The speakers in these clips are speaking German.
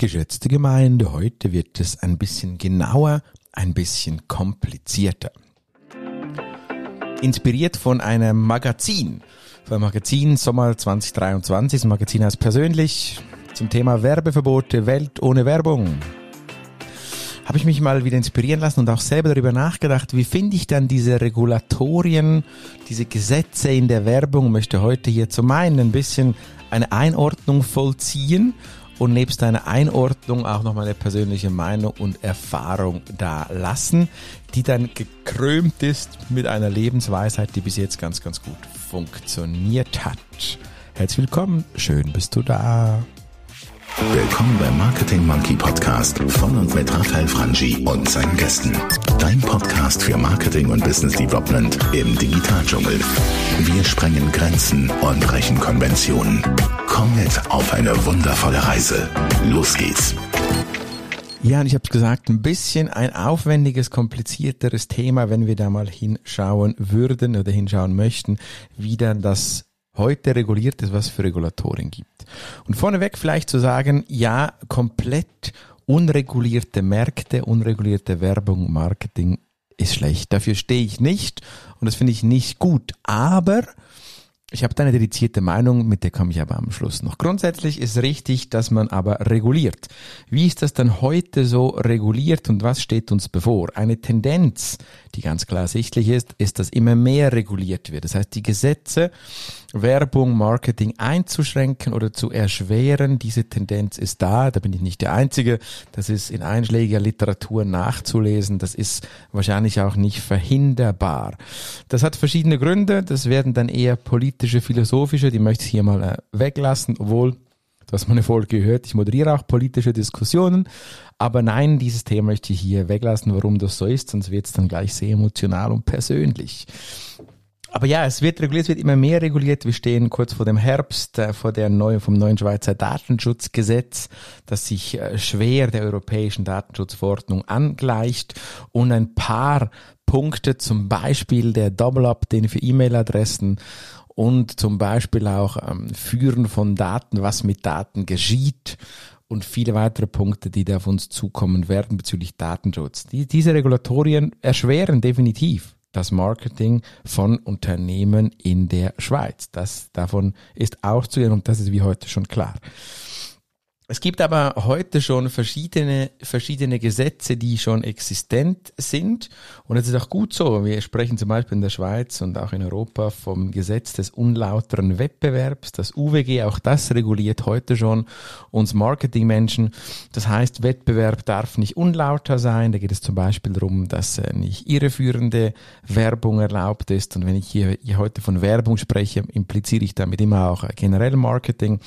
Geschätzte Gemeinde, heute wird es ein bisschen genauer, ein bisschen komplizierter. Inspiriert von einem Magazin, vom Magazin Sommer 2023, das Magazin heißt persönlich zum Thema Werbeverbote, Welt ohne Werbung. Habe ich mich mal wieder inspirieren lassen und auch selber darüber nachgedacht, wie finde ich dann diese Regulatorien, diese Gesetze in der Werbung, möchte heute hier zum einen ein bisschen eine Einordnung vollziehen und nebst deiner Einordnung auch noch meine persönliche Meinung und Erfahrung da lassen, die dann gekrömt ist mit einer Lebensweisheit, die bis jetzt ganz, ganz gut funktioniert hat. Herzlich willkommen, schön bist du da. Willkommen beim Marketing Monkey Podcast von und mit Raphael Frangi und seinen Gästen. Dein Podcast für Marketing und Business Development im Digitaldschungel. Wir sprengen Grenzen und brechen Konventionen. Komm mit auf eine wundervolle Reise. Los geht's. Ja, und ich habe es gesagt, ein bisschen ein aufwendiges, komplizierteres Thema, wenn wir da mal hinschauen würden oder hinschauen möchten, wie dann das heute reguliert ist, was für Regulatorien gibt. Und vorneweg vielleicht zu sagen, ja, komplett unregulierte Märkte, unregulierte Werbung, Marketing ist schlecht. Dafür stehe ich nicht und das finde ich nicht gut. Aber ich habe da eine dedizierte Meinung, mit der komme ich aber am Schluss noch. Grundsätzlich ist richtig, dass man aber reguliert. Wie ist das dann heute so reguliert und was steht uns bevor? Eine Tendenz, die ganz klar sichtlich ist, ist, dass immer mehr reguliert wird. Das heißt, die Gesetze, Werbung, Marketing einzuschränken oder zu erschweren, diese Tendenz ist da. Da bin ich nicht der Einzige. Das ist in einschlägiger Literatur nachzulesen. Das ist wahrscheinlich auch nicht verhinderbar. Das hat verschiedene Gründe. Das werden dann eher politische, philosophische. Die möchte ich hier mal äh, weglassen, obwohl Du hast meine Folge gehört. Ich moderiere auch politische Diskussionen. Aber nein, dieses Thema möchte ich hier weglassen, warum das so ist, sonst wird es dann gleich sehr emotional und persönlich. Aber ja, es wird reguliert, es wird immer mehr reguliert. Wir stehen kurz vor dem Herbst, äh, vor der neuen, vom neuen Schweizer Datenschutzgesetz, das sich äh, schwer der europäischen Datenschutzverordnung angleicht und ein paar Punkte, zum Beispiel der Double-Up, für E-Mail-Adressen und zum Beispiel auch ähm, Führen von Daten, was mit Daten geschieht und viele weitere Punkte, die da auf uns zukommen werden bezüglich Datenschutz. Die, diese Regulatorien erschweren definitiv das Marketing von Unternehmen in der Schweiz. Das davon ist auszugehen und das ist wie heute schon klar. Es gibt aber heute schon verschiedene, verschiedene Gesetze, die schon existent sind. Und es ist auch gut so. Wir sprechen zum Beispiel in der Schweiz und auch in Europa vom Gesetz des unlauteren Wettbewerbs. Das UWG, auch das reguliert heute schon uns Marketingmenschen. Das heißt, Wettbewerb darf nicht unlauter sein. Da geht es zum Beispiel darum, dass äh, nicht irreführende Werbung erlaubt ist. Und wenn ich hier, hier heute von Werbung spreche, impliziere ich damit immer auch generell Marketing.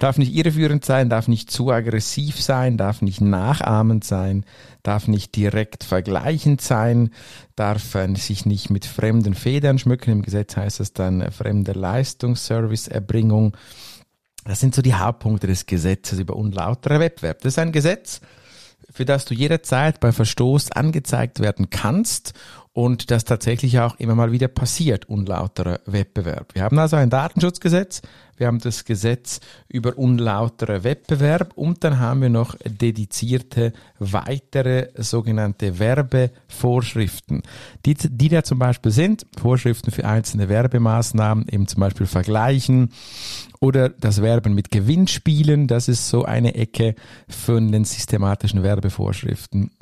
Darf nicht irreführend sein, darf nicht zu aggressiv sein, darf nicht nachahmend sein, darf nicht direkt vergleichend sein, darf äh, sich nicht mit fremden Federn schmücken. Im Gesetz heißt es dann äh, fremde Leistungsserviceerbringung. Das sind so die Hauptpunkte des Gesetzes über unlautere Wettbewerb. Das ist ein Gesetz, für das du jederzeit bei Verstoß angezeigt werden kannst und das tatsächlich auch immer mal wieder passiert, unlauterer Wettbewerb. Wir haben also ein Datenschutzgesetz, wir haben das Gesetz über unlautere Wettbewerb und dann haben wir noch dedizierte weitere sogenannte Werbevorschriften, die, die da zum Beispiel sind, Vorschriften für einzelne Werbemaßnahmen, eben zum Beispiel vergleichen oder das Werben mit Gewinnspielen, das ist so eine Ecke von den systematischen Werbevorschriften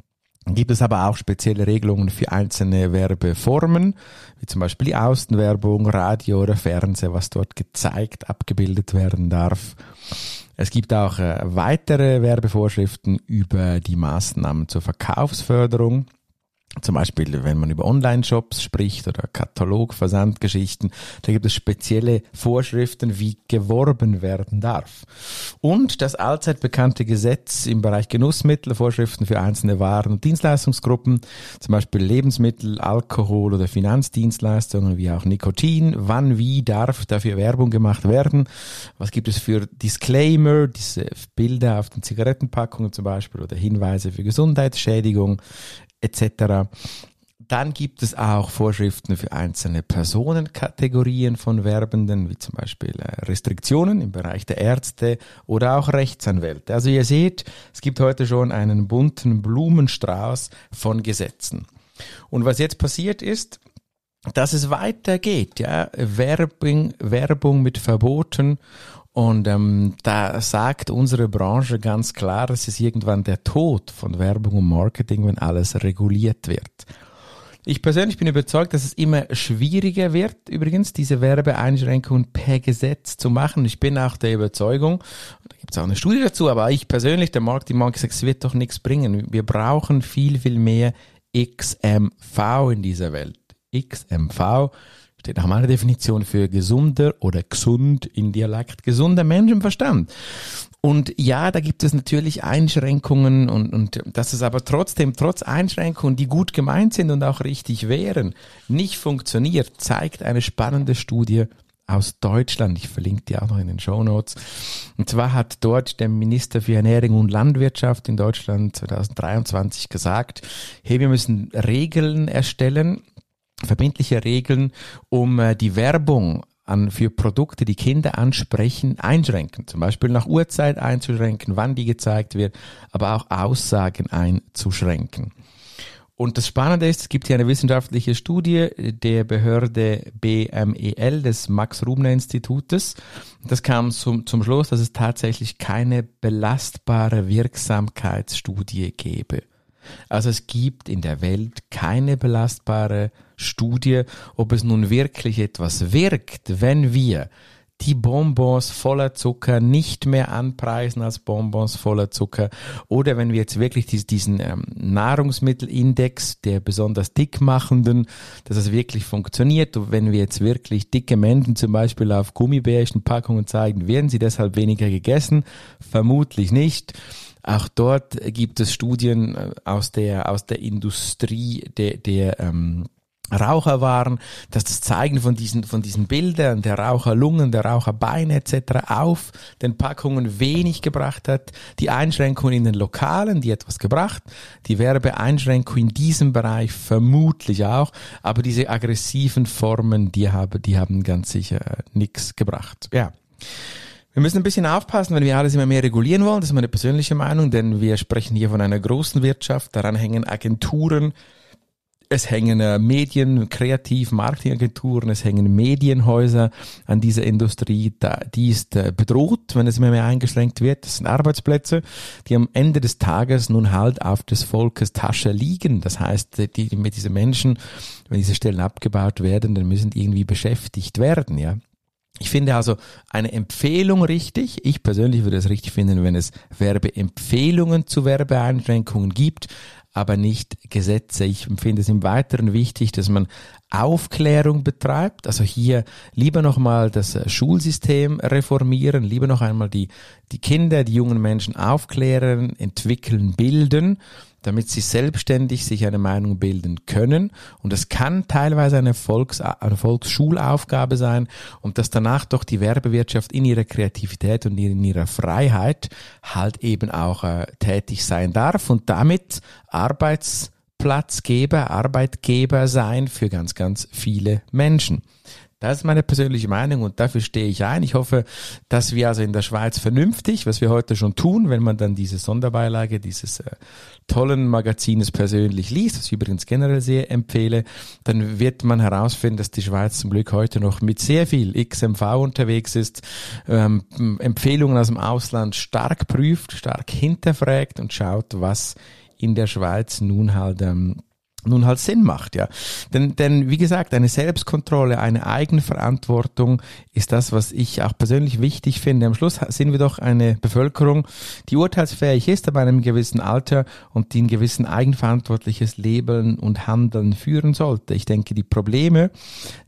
gibt es aber auch spezielle Regelungen für einzelne Werbeformen, wie zum Beispiel die Außenwerbung, Radio oder Fernseher, was dort gezeigt, abgebildet werden darf. Es gibt auch äh, weitere Werbevorschriften über die Maßnahmen zur Verkaufsförderung. Zum Beispiel, wenn man über Online-Shops spricht oder Katalog, Versandgeschichten, da gibt es spezielle Vorschriften, wie geworben werden darf. Und das allzeit bekannte Gesetz im Bereich Genussmittel, Vorschriften für einzelne Waren und Dienstleistungsgruppen, zum Beispiel Lebensmittel, Alkohol oder Finanzdienstleistungen wie auch Nikotin, wann, wie darf dafür Werbung gemacht werden, was gibt es für Disclaimer, diese Bilder auf den Zigarettenpackungen zum Beispiel oder Hinweise für Gesundheitsschädigung, etc. Dann gibt es auch Vorschriften für einzelne Personenkategorien von Werbenden, wie zum Beispiel äh, Restriktionen im Bereich der Ärzte oder auch Rechtsanwälte. Also ihr seht, es gibt heute schon einen bunten Blumenstrauß von Gesetzen. Und was jetzt passiert ist, dass es weitergeht, ja, Werbung, Werbung mit Verboten und ähm, da sagt unsere Branche ganz klar, es ist irgendwann der Tod von Werbung und Marketing, wenn alles reguliert wird. Ich persönlich bin überzeugt, dass es immer schwieriger wird, übrigens diese Werbeeinschränkungen per Gesetz zu machen. Ich bin auch der Überzeugung, da gibt es auch eine Studie dazu, aber ich persönlich, der Markt, die Markt sagt, es wird doch nichts bringen. Wir brauchen viel, viel mehr XMV in dieser Welt. XMV steht nach meiner Definition für gesunder oder gesund in Dialekt, gesunder Menschenverstand. Und ja, da gibt es natürlich Einschränkungen und, und dass es aber trotzdem, trotz Einschränkungen, die gut gemeint sind und auch richtig wären, nicht funktioniert, zeigt eine spannende Studie aus Deutschland. Ich verlinke die auch noch in den Show Notes. Und zwar hat dort der Minister für Ernährung und Landwirtschaft in Deutschland 2023 gesagt, hey, wir müssen Regeln erstellen, verbindliche Regeln, um äh, die Werbung an, für Produkte, die Kinder ansprechen, einschränken. Zum Beispiel nach Uhrzeit einzuschränken, wann die gezeigt wird, aber auch Aussagen einzuschränken. Und das Spannende ist, es gibt hier eine wissenschaftliche Studie der Behörde BMEL des Max-Rubner-Institutes. Das kam zum, zum Schluss, dass es tatsächlich keine belastbare Wirksamkeitsstudie gäbe. Also es gibt in der Welt keine belastbare Studie, ob es nun wirklich etwas wirkt, wenn wir die Bonbons voller Zucker nicht mehr anpreisen als Bonbons voller Zucker oder wenn wir jetzt wirklich diesen ähm, Nahrungsmittelindex der besonders dickmachenden, dass es wirklich funktioniert und wenn wir jetzt wirklich dicke Menschen zum Beispiel auf Gummibärchenpackungen zeigen, werden sie deshalb weniger gegessen? Vermutlich nicht. Auch dort gibt es Studien äh, aus der, aus der Industrie der, der ähm, Raucher waren, dass das Zeigen von diesen, von diesen Bildern der Raucherlungen, der Raucherbeine etc. auf den Packungen wenig gebracht hat. Die Einschränkungen in den Lokalen, die etwas gebracht, die Werbeeinschränkung in diesem Bereich vermutlich auch, aber diese aggressiven Formen, die haben, die haben ganz sicher äh, nichts gebracht. Ja. Wir müssen ein bisschen aufpassen, wenn wir alles immer mehr regulieren wollen. Das ist meine persönliche Meinung, denn wir sprechen hier von einer großen Wirtschaft. Daran hängen Agenturen, es hängen äh, Medien, Kreativ, Marketingagenturen, es hängen Medienhäuser an dieser Industrie. Die ist äh, bedroht, wenn es immer mehr eingeschränkt wird. Das sind Arbeitsplätze, die am Ende des Tages nun halt auf des Volkes Tasche liegen. Das heißt, die, die mit diesen Menschen, wenn diese Stellen abgebaut werden, dann müssen die irgendwie beschäftigt werden, ja. Ich finde also eine Empfehlung richtig. Ich persönlich würde es richtig finden, wenn es Werbeempfehlungen zu Werbeeinschränkungen gibt, aber nicht Gesetze. Ich finde es im Weiteren wichtig, dass man Aufklärung betreibt. Also hier lieber nochmal das Schulsystem reformieren, lieber noch einmal die, die Kinder, die jungen Menschen aufklären, entwickeln, bilden damit sie selbstständig sich eine Meinung bilden können. Und es kann teilweise eine, Volks-, eine Volksschulaufgabe sein und dass danach doch die Werbewirtschaft in ihrer Kreativität und in ihrer Freiheit halt eben auch äh, tätig sein darf und damit Arbeitsplatzgeber, Arbeitgeber sein für ganz, ganz viele Menschen. Das ist meine persönliche Meinung und dafür stehe ich ein. Ich hoffe, dass wir also in der Schweiz vernünftig, was wir heute schon tun, wenn man dann diese Sonderbeilage dieses äh, tollen Magazines persönlich liest, was ich übrigens generell sehr empfehle, dann wird man herausfinden, dass die Schweiz zum Glück heute noch mit sehr viel XMV unterwegs ist, ähm, Empfehlungen aus dem Ausland stark prüft, stark hinterfragt und schaut, was in der Schweiz nun halt ähm, nun halt Sinn macht, ja. Denn, denn wie gesagt, eine Selbstkontrolle, eine Eigenverantwortung ist das, was ich auch persönlich wichtig finde. Am Schluss sind wir doch eine Bevölkerung, die urteilsfähig ist, aber einem gewissen Alter und die ein gewissen eigenverantwortliches Leben und Handeln führen sollte. Ich denke, die Probleme,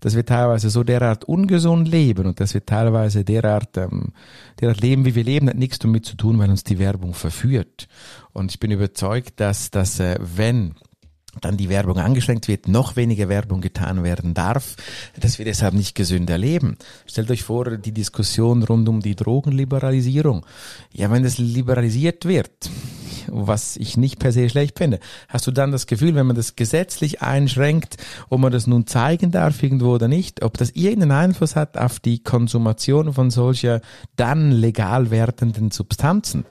dass wir teilweise so derart ungesund leben und dass wir teilweise derart, ähm, derart leben, wie wir leben, hat nichts damit zu tun, weil uns die Werbung verführt. Und ich bin überzeugt, dass, dass äh, wenn dann die Werbung angeschränkt wird, noch weniger Werbung getan werden darf, dass wir deshalb nicht gesünder leben. Stellt euch vor, die Diskussion rund um die Drogenliberalisierung. Ja, wenn es liberalisiert wird, was ich nicht per se schlecht finde, hast du dann das Gefühl, wenn man das gesetzlich einschränkt, ob man das nun zeigen darf irgendwo oder nicht, ob das irgendeinen Einfluss hat auf die Konsumation von solcher dann legal werdenden Substanzen?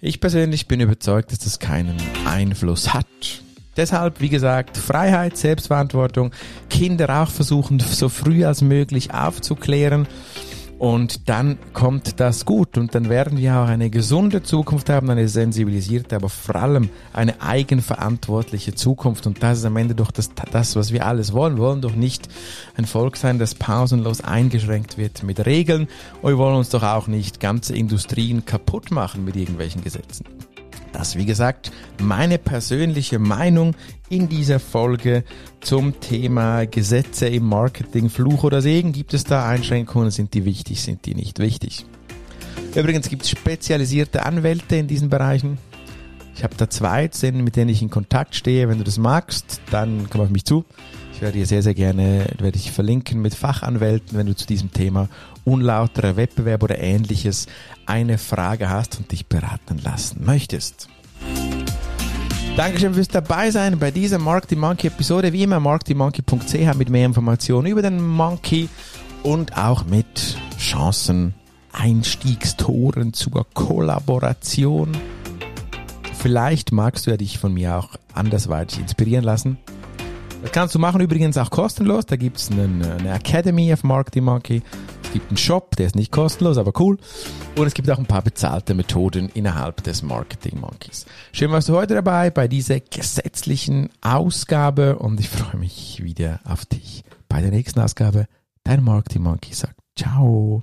Ich persönlich bin überzeugt, dass das keinen Einfluss hat. Deshalb, wie gesagt, Freiheit, Selbstverantwortung, Kinder auch versuchen, so früh als möglich aufzuklären und dann kommt das gut und dann werden wir auch eine gesunde Zukunft haben, eine sensibilisierte, aber vor allem eine eigenverantwortliche Zukunft. Und das ist am Ende doch das, das, was wir alles wollen. Wir wollen doch nicht ein Volk sein, das pausenlos eingeschränkt wird mit Regeln. Und wir wollen uns doch auch nicht ganze Industrien kaputt machen mit irgendwelchen Gesetzen. Das, wie gesagt, meine persönliche Meinung in dieser Folge zum Thema Gesetze im Marketing, Fluch oder Segen. Gibt es da Einschränkungen? Sind die wichtig? Sind die nicht wichtig? Übrigens gibt es spezialisierte Anwälte in diesen Bereichen. Ich habe da zwei, mit denen ich in Kontakt stehe. Wenn du das magst, dann komm auf mich zu. Werde dir sehr, sehr gerne, werde ich verlinken mit Fachanwälten, wenn du zu diesem Thema unlauterer Wettbewerb oder ähnliches eine Frage hast und dich beraten lassen möchtest. Dankeschön fürs dabei sein bei dieser Mark the Monkey Episode. Wie immer markthemonkey.ch mit mehr Informationen über den Monkey und auch mit Chancen, Einstiegstoren zur Kollaboration. Vielleicht magst du ja dich von mir auch andersweitig inspirieren lassen. Das kannst du machen übrigens auch kostenlos. Da gibt es eine, eine Academy auf Mark the Monkey gibt einen Shop, der ist nicht kostenlos, aber cool. Und es gibt auch ein paar bezahlte Methoden innerhalb des Marketing Monkeys. Schön warst du heute dabei bei dieser gesetzlichen Ausgabe und ich freue mich wieder auf dich bei der nächsten Ausgabe. Dein Marketing Monkey sagt Ciao.